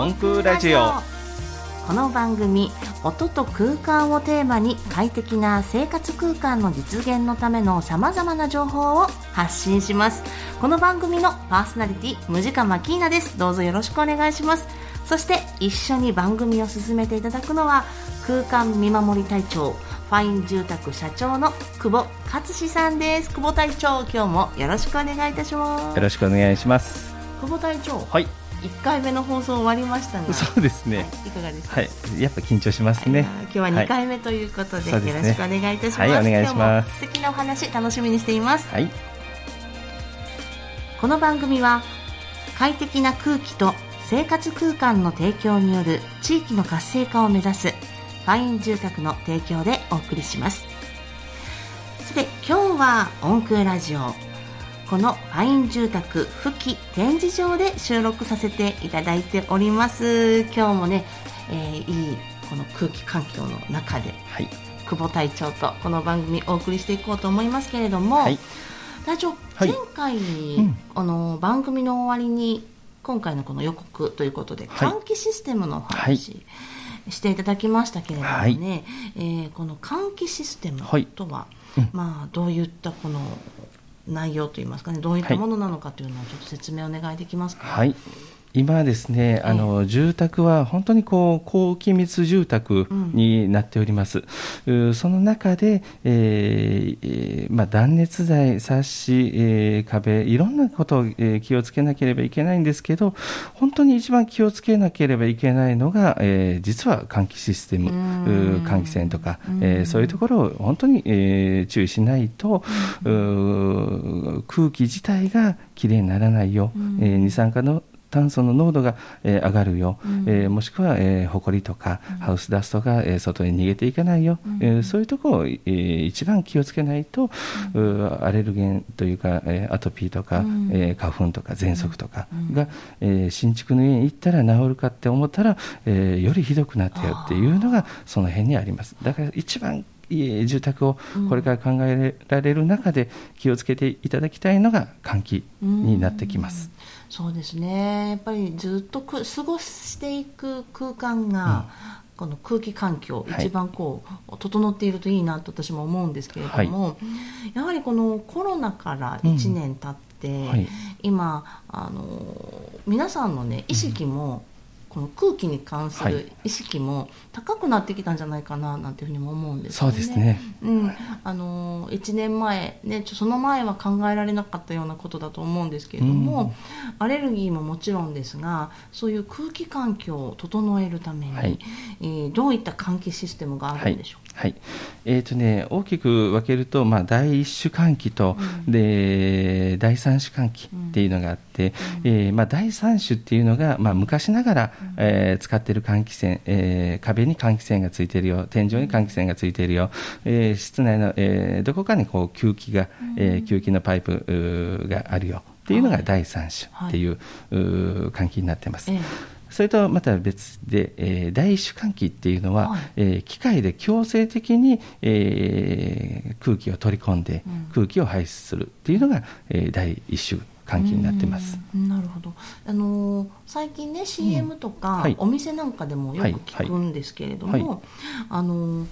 音空ラジオ。この番組音と空間をテーマに快適な生活空間の実現のためのさまざまな情報を発信します。この番組のパーソナリティムジカマキーナです。どうぞよろしくお願いします。そして一緒に番組を進めていただくのは空間見守り隊長ファイン住宅社長の久保勝志さんです。久保隊長今日もよろしくお願いいたします。よろしくお願いします。久保隊長はい1回目の放送終わりましたが そうですね、はい、いかがですか？はいやっぱ緊張しますね、今日は2回目ということで、はいよろしくお願いいたします、はいお願いします。素敵なお話楽しみにしています。はい。この番組は快適な空気と生活空間の提供による地域の活性化を目指すファイン住宅の提供でお送りします。さて今日は音空ラジオこのファイン住宅付記展示場で収録させていただいております。今日もね、えーいいこの空気環境の中ではい。久保隊長とこの番組お送りしていこうと思いますけれども、はい。隊長、はい。前回、ん。あの番組の終わりに今回のこの予告ということで、はい。換気システムのおはい。話、していただきましたけれどもね、はい。えーこの換気システムはい。とは、うん。まあ、どういったこの内容といいますかねどういったものなのかというのはちょっと説明お願いできますか？はい今ですね、あの住宅は本当にこう高気密住宅になっております。うその中で、えーえーまあ、断熱材、サッシ、えー壁、いろんなことを、えー気をつけなければいけないんですけど、本当に一番気をつけなければいけないのが、えー実は換気システム、うん。う換気扇とか、えーそういうところを本当に、えー注意しないと、う空気自体がきれいにならないよ、えー二酸化の炭素の濃度が、えー上がるよ、えーもしくは、えー、埃とか、ハウスダストが、えー外に逃げていかないよ、えーそういうところを、えー一番気をつけないと、うアレルゲンというか、えーアトピーとか、えー花粉とか喘息とかが、えー新築の家に行ったら治るかって思ったら、えーよりひどくなってよっていうのがその辺にあります。だから一番住宅をこれから考えられる中で気をつけていただきたいのが換気になってきます。そうですね。やっぱりずっとく過ごしていく空間が、この空気環境、はい。一番こう整っているといいなと私も思うんですけれども、やはりこのコロナから1年経って、はい。今あの皆さんのね意識も、この空気に関すはい。る意識も高くなってきたんじゃないかななんていうふうにも思うんですそよね。うですね。うん、あの1年前、ね、ちょその前は考えられなかったようなことだと思うんですけれども、アレルギーももちろんですがそういう空気環境を整えるために、はい。えーどういった換気システムがあはいるんでしょうはいえーとね、大きく分けると、まあ、第一種換気と、で第三種換気っていうのがあって、えーまあ、第三種っていうのが、まあ、昔ながら、えー使っている換気扇、えー壁に換気扇がついているよ天井に換気扇がついているよ、えー室内の、えーどこかにこう吸気が、えー吸気のパイプがあるよっていうのが第三種っていう,、うー換気になってます。ええそれとまた別で、えー第一種換気っていうのは、はい。えー機械で強制的に、えー空気を取り込んで、空気を排出するっていうのが、えー第一種換気になってます。うん。なるほど、あのー最近ね CM とか、はい。お店なんかでもよく聞くんですけれども、はい。はい。あのー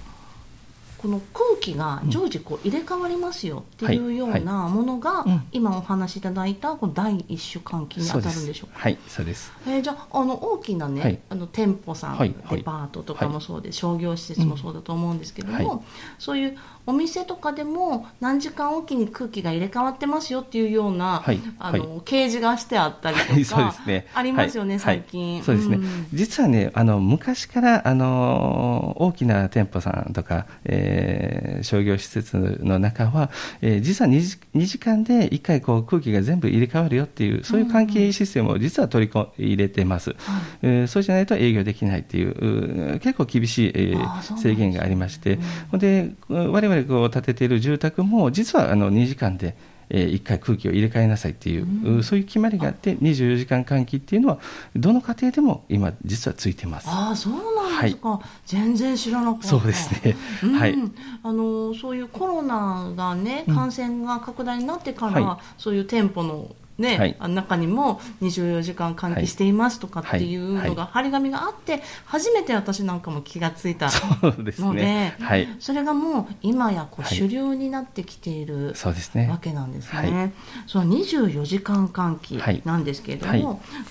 この空気が常時こう入れ替わりますよっていうようはい。なものが、うん。今お話しいただいたこの第一種換気に当たるんでしょうか。はい、そうです。えーじゃああの大きなね、はい。あの店舗さん、はい。はい。デパートとかもそうで、商業施設もそうだと思うんですけども、そういうお店とかでも何時間おきに空気が入れ替わってますよっていうような、はいあのはい。掲示がしてあったりとか、はい、そうですね。ありますよね、はい最近、はい。そうですね。ん。実はね、あの昔からあの大きな店舗さんとか、えー商業施設の中は、えー実は 2, 時2時間で1回こう空気が全部入れ替わるよっていうそういう換気システムを実は取り込入れてます。えーそうじゃないと営業できないっていう結構厳しい、えー制限がありまして、で我々こう建てている住宅も実はあの2時間でえー、1回空気を入れ替えなさいっていう、うそういう決まりがあって24時間換気っていうのはどの家庭でも今実はついてます。ああそうなんですか、全然知らなかった。そうですね。うん。はい。あのそういうコロナがねうん。感染が拡大になってから、はそういう店舗のね、はい中にも24時間換気していますとかっていうのが張り紙があって、初めて私なんかも気がついたのでね。はい。それがもう今やこうはい主流になってきているそうですねわ。けなんですね。はいその24時間換気なんですけれども、はい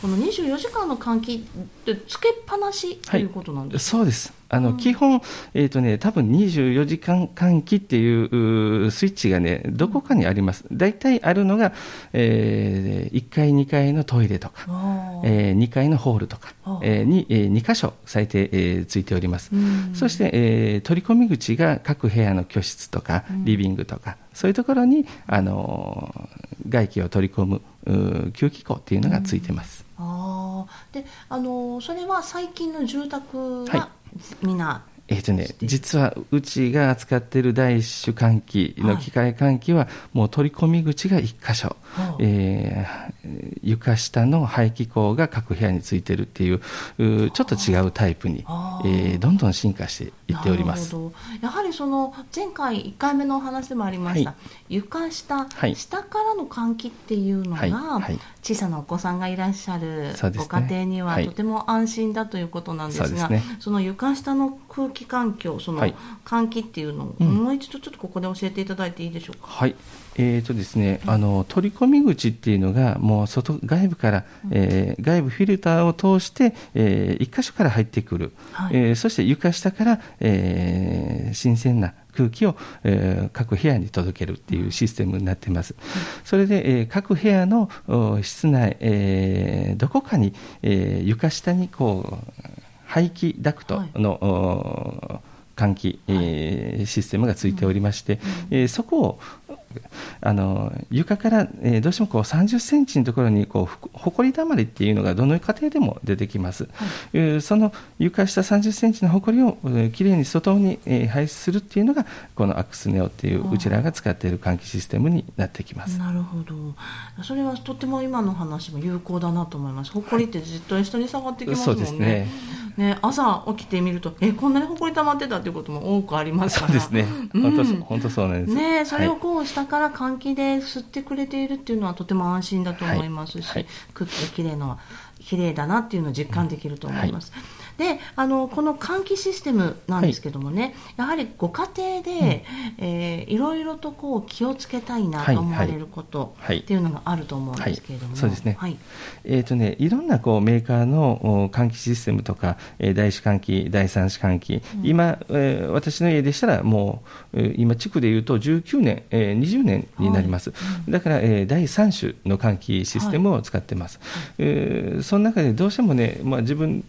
この24時間の換気ってつけっぱなしということなんですか、そうです。あの、基本、えっ、とね、多分24時間換気っていううスイッチがね、どこかにあります。大体あるのが、え1階、2階のトイレとか、あー。え2階のホールとかえーに、え2箇所最低、えーついております。うん。そして、えー取り込み口が各部屋の居室とか、リビングとか、そういうところに、あのー外気を取り込む吸気口っていうのがついてます。あー。であのーそれは最近の住宅ははみんな、えーとね、実はうちが扱っている第一種換気の機械換気は、もう取り込み口が1箇所、はあえー床下の排気口が各部屋についてるっていう、ちょっと違うタイプにはあ、えーどんどん進化していっております。やはりその前回1回目のお話でもありました、は床下、はい。下からの換気っていうのが、はい。はい小さなお子さんがいらっしゃるごね。家庭にははい。とても安心だということなんですが、そうですね。その床下の空気環境そのはい。換気っていうのを、うん。もう一度ちょっとここで教えていただいていいでしょうか？はい。えーとですね、あの取り込み口っていうのが、もう外外部から、えー外部フィルターを通して、え1箇所から入ってくる、はい。えーそして床下から、えー新鮮な空気を、えー各部屋に届けるっていうシステムになっています。それで、えー各部屋のお室内、えーどこかに、えー床下にこう排気ダクトの、お換気、えーシステムがついておりまして、えーそこをあの床から、えーどうしてもこう30センチのところにこうほこりだまりっていうのがどの家庭でも出てきます、えーその床下30センチのほこりを、えーきれいに外に、えー排出するっていうのがこのアクスネオっていううちらが使っている換気システムになってきます。なるほど。それはとても今の話も有効だなと思います。ほこりって絶対下に下がってきますもんね,、そうですね。ね朝起きてみるとえこんなにほこり溜まってたっていうことも多くありますから。そうですね、うん。本当そう本当そうなんです。ねえそれをはい。こう下から換気で吸ってくれているっていうのはとても安心だと思いますし、はい。はい。空気がきれいな綺麗だなっていうのを実感できると思います。であのこの換気システムなんですけどもね、やはりご家庭で、えーいろいろとこう気をつけたいなと思われることはい。っていうのがあると思うんですけれども、はい。そうですね。はい。えーとね、いろんなこうメーカーのお換気システムとか、えー第一換気、第三種換気、今、えー私の家でしたら、もう、えー今、地区でいうと19年、えー20年になります、だから、えー第三種の換気システムを使ってます、えーその中でどうしてもね、まあ、自分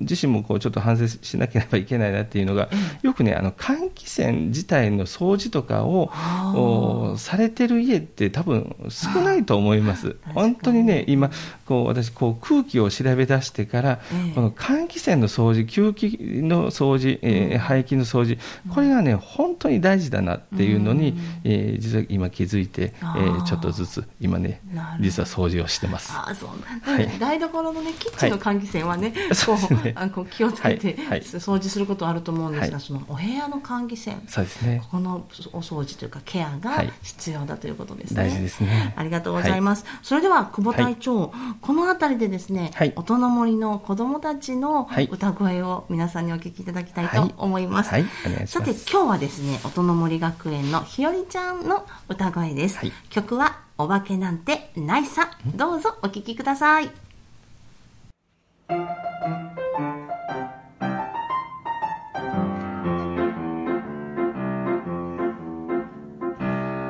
自身もこうちょっと反省しなければいけないなっていうのが、よくね、あの換気扇自体の掃除とかをされてる家って、多分少ないと思います。本当にね、今、こう私こう、空気を調べ出してから、ええ。この換気扇の掃除、吸気の掃除、えー排気の掃除、これがね、本当に大事だなっていうのに、うん。えー実は今気づいて、えあー。ーちょっとずつ今ね実は掃除をしてます。ああそうはい。台所のねキッチンの換気扇はね、そうですね。こうあのこう気をつけて、はい。はい。掃除することあると思うんですが、はい。そのお部屋の換気扇。そうですね。こ。このお掃除というかケアがはい。必要だということですね。大事ですね。ありがとうございます。それでは久保隊長、この辺りでですね、はい音の森の子供たちのはい歌声を皆さんにお聞きいただきたいとはい思います。はいお願いしさて今日はですね、音の森学園のひよりちゃんの歌声です。はい曲はお化けなんてないさ。どうぞお聞きください。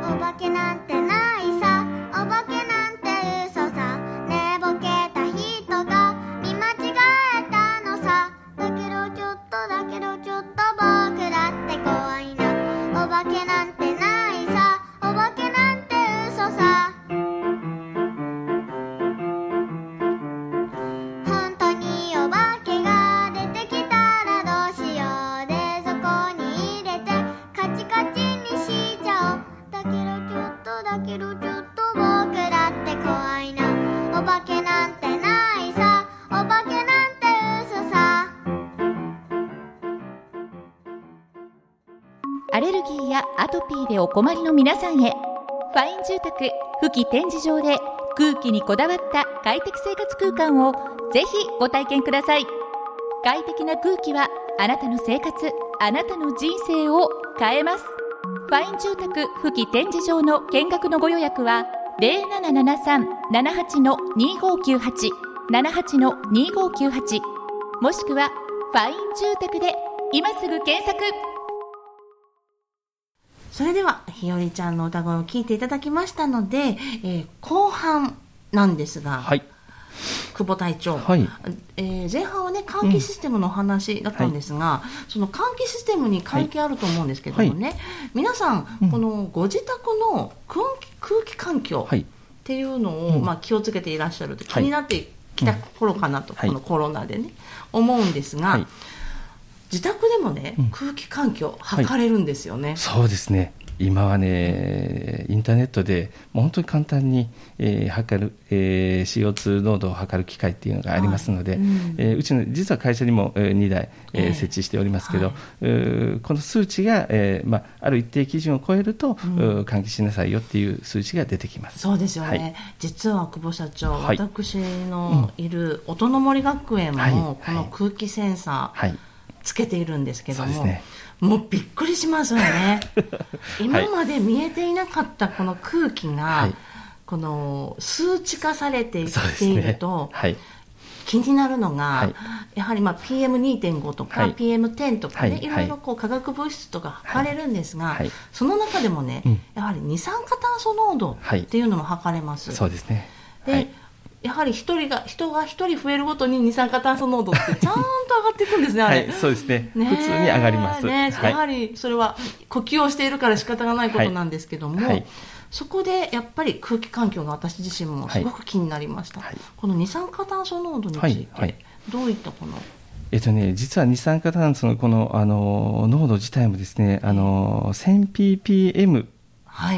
お化けなんてアレルギーやアトピーでお困りの皆さんへ。ファイン住宅富木展示場で空気にこだわった快適生活空間をぜひご体験ください。快適な空気はあなたの生活あなたの人生を変えます。ファイン住宅付近展示場の見学のご予約は0773-78-2598 78-2598もしくはファイン住宅で今すぐ検索。それではひよりちゃんの歌声を聞いていただきましたので、えー後半なんですが、はい。久保隊長、はい。えー前半はね換気システムのお話だったんですが、その換気システムに関係あると思うんですけどもね、皆さん、うん。このご自宅の空気空気環境はい。っていうのを、うん。まあ、気をつけていらっしゃると気はい。になってきた頃かなと、はい。このコロナでね思うんですが、はい自宅でもね、うん。空気環境測れるんですよね。そうですね。今はね、インターネットでもう本当に簡単に、えー測る、えー CO2 濃度を測る機械っていうのがありますので、はい。うん。えーうちの実は会社にも、え2台、えーええ。設置しておりますけど、はい。えーこの数値が、えーまあ、ある一定基準を超えると、うん。換気しなさいよっていう数値が出てきます。そうですよね、はい。実は久保社長、はい。私のいる音の森学園も、はい。この空気センサーはい。つけているんですけども、ね。もうびっくりしますよね 今まで見えていなかったこの空気が、はいこの数値化されていって。いると、はい。気になるのが、はいやはりまあ PM2.5 とか、はい PM10 とかね、はいいろいろこう化学物質とか測れるんですが、はいその中でもね、うんやはり二酸化炭素濃度はいっていうのも測れます。そうですね。で、はい。やはり一人が人が一人増えるごとに二酸化炭素濃度って ちゃんと上がっていくんですね、あれ。はい、そうですね。ね普通に上がります。ねはい。やはりそれは呼吸をしているから仕方がないことなんですけども、はい。はい。そこでやっぱり空気環境が私自身もすごく気になりました、はい。この二酸化炭素濃度について、どういったこの？えっとね、実は二酸化炭素のこのあの濃度自体もですね、あの 1000ppm はい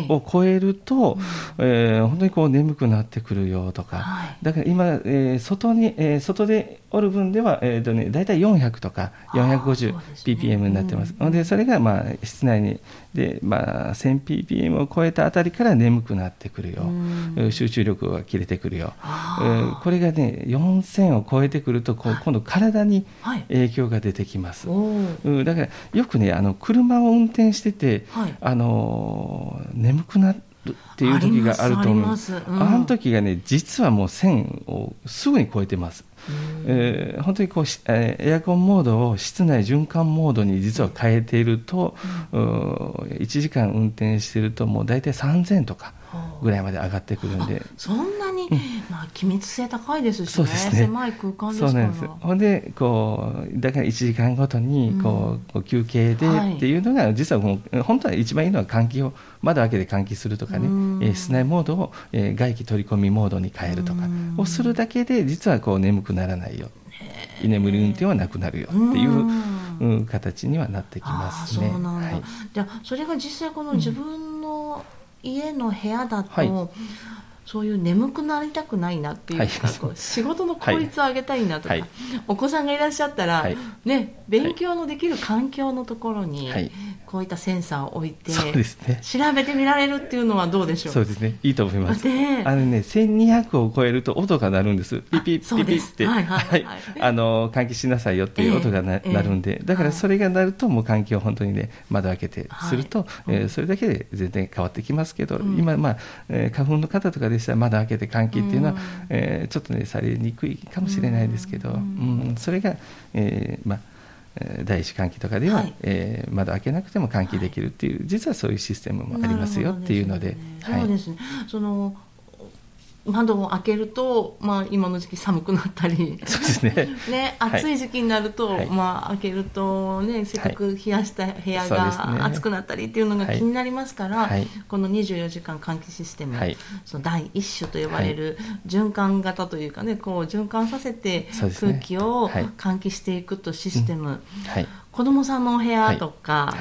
を超えると、えー本当にこう眠くなってくるよとか、はい。だから今、えー外に、えー外でおる分では、えーとね、大体400とかあーそうですね。450ppm になってます。うん。でそれが、まあ、室内にで、まあ、1000ppm を超えたあたりから眠くなってくるよ、うん。えー集中力が切れてくるよ、あえーこれがね4000を超えてくるとこう今度体にはい。影響が出てきます。おー。うん、だからよくねあの車を運転してて、はい。あのー眠くなるっていう時があると思う。ありますあうん。あの時がね実はもう線をすぐに超えてます、えー本当にこうし、えーエアコンモードを室内循環モードに実は変えていると、うー1時間運転しているともう大体3000とかぐらいまで上がってくるんで。そんなに、まあ、機密性高いですしね。ね。狭い空間ですから。そうなんです。ほんでこうだから1時間ごとにこう、こう休憩ではい。っていうのが、実はもう本当は一番いいのは換気を窓開けて換気するとかね、うん。えー室内モードを、えー外気取り込みモードに変えるとか。うん。をするだけで実はこう眠くならないよ。居眠り運転はなくなるよっていう、うん。うん形にはなってきますね。はい。じゃあそれが実際この自分の家の部屋だと、はい。そういう眠くなりたくないなっていうか、はい。仕事の効率を上げたいなとか、はい。お子さんがいらっしゃったら、はい。ね、勉強のできる環境のところに、はいこういったセンサーを置いて、ね。調べてみられるっていうのはどうでしょう？そうですね、いいと思います。ねあのね、1200を超えると音が鳴るんです。ピピピピって、はいはいはい。あの換気しなさいよっていう音がな,、ええなるんで、だからそれが鳴るともう換気を本当にね窓開けてはい。すると、えーそれだけで全然変わってきますけど、うん。今まあ、えー花粉の方とかでしたら窓開けて換気っていうのは、うん。えーちょっとねされにくいかもしれないですけど、ううんん。それが、えーまあ。えー第一換気とかでは、はい。えー窓開けなくても換気できるっていう、実はそういうシステムもありますよっていうので、そうですね。その窓を開けると、まあ、今の時期寒くなったり。そうですね。ね、はい。暑い時期になると、はい。まあ、開けると、ね、せっかく冷やした部屋が暑くなったりっていうのがはい。気になりますから、はい。この24時間換気システム、はい。その第一種と呼ばれる循環型というかね、こう循環させて空気をはい。換気していくとシステム、はい。子供さんのお部屋とか、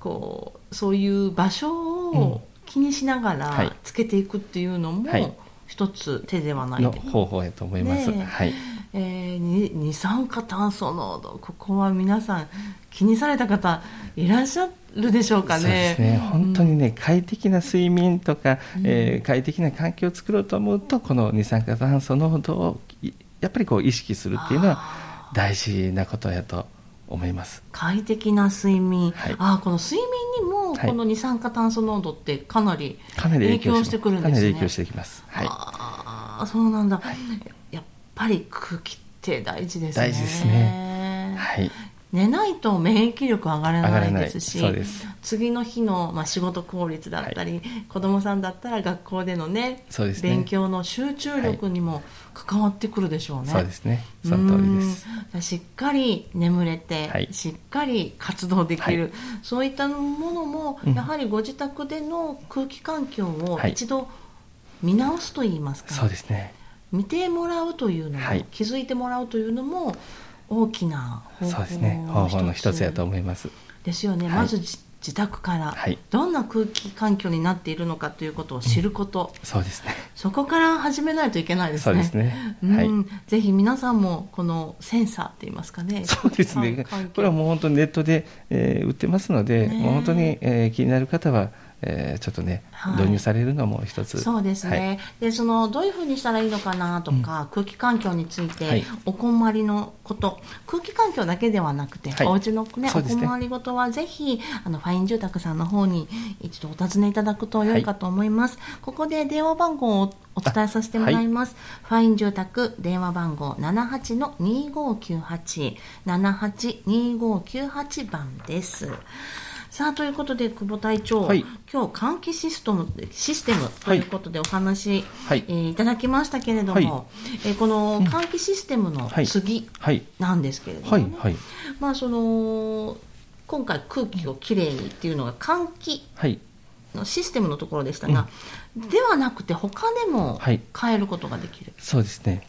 こうそういう場所を気にしながはい。らつけていくっていうのも、はい一つ手ではない。ので方法やと思います。ねえ。はい。えーに二酸化炭素濃度。ここは皆さん気にされた方いらっしゃるでしょうかね。そうですね。本当にね、快適な睡眠とか、えー快適な環境を作ろうと思うとこの二酸化炭素濃度をいやっぱりこう意識するっていうのは大事なことやと思います。快適な睡眠、はい。あーこの睡眠この二酸化炭素濃度ってかなり影響してくるんですね。かなり影響してきます。はい。ああそうなんだ、やっぱり空気って大事ですね。大事ですね。はい。寝ないと免疫力上がらないですし次の日の、まあ、仕事効率だったり、子供さんだったら学校でのねね。勉強の集中力にも関わってくるでしょうね。そうですね。その通りです。うん。しっかり眠れて、はい。しっかり活動できる、はい。そういったものも、うん。やはりご自宅での空気環境をはい。一度見直すといいますか、そうですね。見てもらうというのも、はい。気づいてもらうというのも大きな方法そうですね。方法の一つやと思います。ですよね、はいまずじ自宅から、はいどんな空気環境になっているのかということを知ること、そうですね。そこから始めないといけないですね。そうですね。うんはい。ぜひ皆さんもこのセンサーって言いますかね。そうですね。これはもう本当にネットで、えー売ってますので、もう本当に、えー気になる方は、えーちょっとね、はい。導入されるのも一つ。そうですね、はい。でそのどういうふうにしたらいいのかなとか、空気環境について、はい。お困りのこと。空気環境だけではなくて、はい。お家の、ねね。困りごとはぜひあのファイン住宅さんの方に一度お尋ねいただくと良いかと思います、ここで電話番号をお伝えさせてもらいます、ファイン住宅電話番号78の2598 782598番ですさあということで久保隊長、はい。今日換気システムシステムということでお話、はい。えーいただきましたけれども、はい。えーこの換気システムのはい。次はい。なんですけれども。まあその今回空気をきれいにっていうのが換気はい。のシステムのところでしたが、ではなくて他でもはい。変えることができる、そうですね。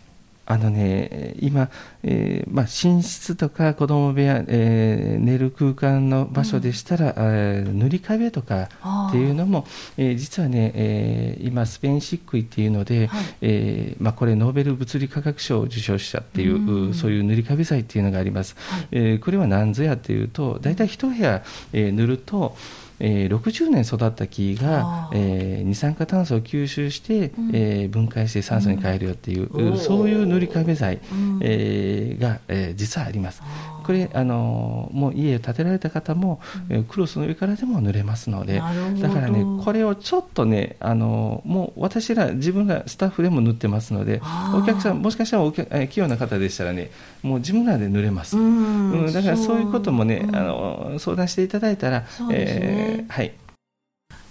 あのね、今、えーまあ、寝室とか子供部屋、えー寝る空間の場所でしたら、えー塗り壁とかっていうのも、えー実はね、えー今、スペイン漆喰っていうので、はい。えーまあ、これ、ノーベル物理化学賞を受賞したっていう、うんそういう塗り壁剤っていうのがあります。はい。えーこれは何ぞやっていうと、大体一部屋、えー塗ると、えー60年育った木あがー、えー二酸化炭素を吸収して、うん。えー分解して酸素に変えるよっていう、うん。そういう塗り壁剤、うん。えーが、えー実はあります。これ、あのーもう家を建てられた方も、えークロスの上からでも塗れますので、だからね、これをちょっとね、あのーもう私ら、自分がスタッフでも塗ってますのでお客さん、もしかしたらお客えー器用な方でしたらね、もう自分らで塗れます。うん。うん、だからそういうこともね、うん。あの相談していただいたら、そうですね。えーはい、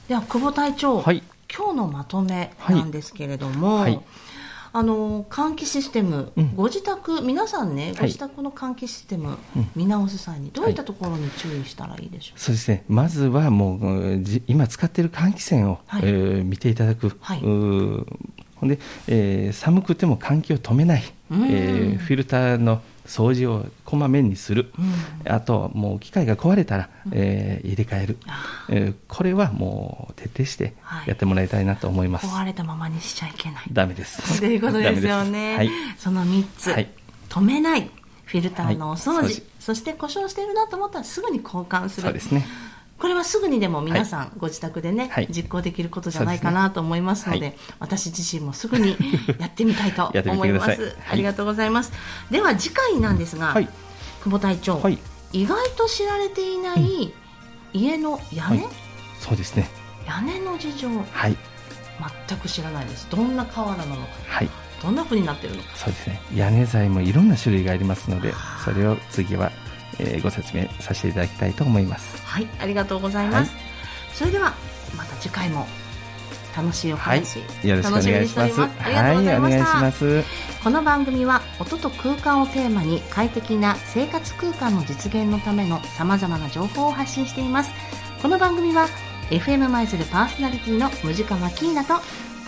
では久保隊長、はい、今日のまとめなんですけれども、はいあの換気システム、うん。ご自宅皆さんね、はい。ご自宅の換気システム、うん。見直す際にどういったところに注意したらいいでしょうそうですね、まずはもう、今使っている換気扇を、はい。えー見ていただく、はい。ほんで、えー寒くても換気を止めない、うん。えーフィルターの掃除をこまめにする、うん。あと、もう機械が壊れたら、えー入れ替える、あえーこれはもう徹底してはい。やってもらいたいなと思います。壊れたままにしちゃいけない。ダメです。ということですよね、はい。その3つ、はい。止めない。フィルターのお掃除,、はい。掃除。そして故障しているなと思ったらすぐに交換する。そうですね。これはすぐにでも皆さんご自宅でね、はい。実行できることじゃないかなと思いますのでそうで私自身もすぐに やってみたいと思います、てください。はい。ありがとうございます。では次回なんですが、はい。久保隊長、はい。意外と知られていない家の屋根、はい。そうですね。屋根の事情。はい。全く知らないです。どんな瓦なのか。はい。どんな風になってるのか。そうですね。屋根材もいろんな種類がありますので、それを次は、えーご説明させていただきたいと思います。はいありがとうございます、はいそれではまた次回も楽しいおはい。話、よろしくお願いします。楽しみにしておりますありがとうございましたはい、お願いします。この番組は音と空間をテーマに快適な生活空間の実現のためのさまざまな情報を発信していますこの番組は FM 舞鶴パーソナリティのムジカマキーナと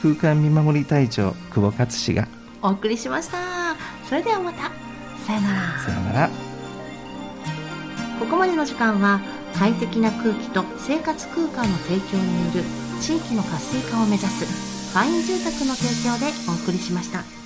空間見守り隊長、久保勝志が、お送りしましたそれではまたさよならさようなら。ここまでの時間は快適な空気と生活空間の提供による地域の活性化を目指すファイン住宅の提供でお送りしました。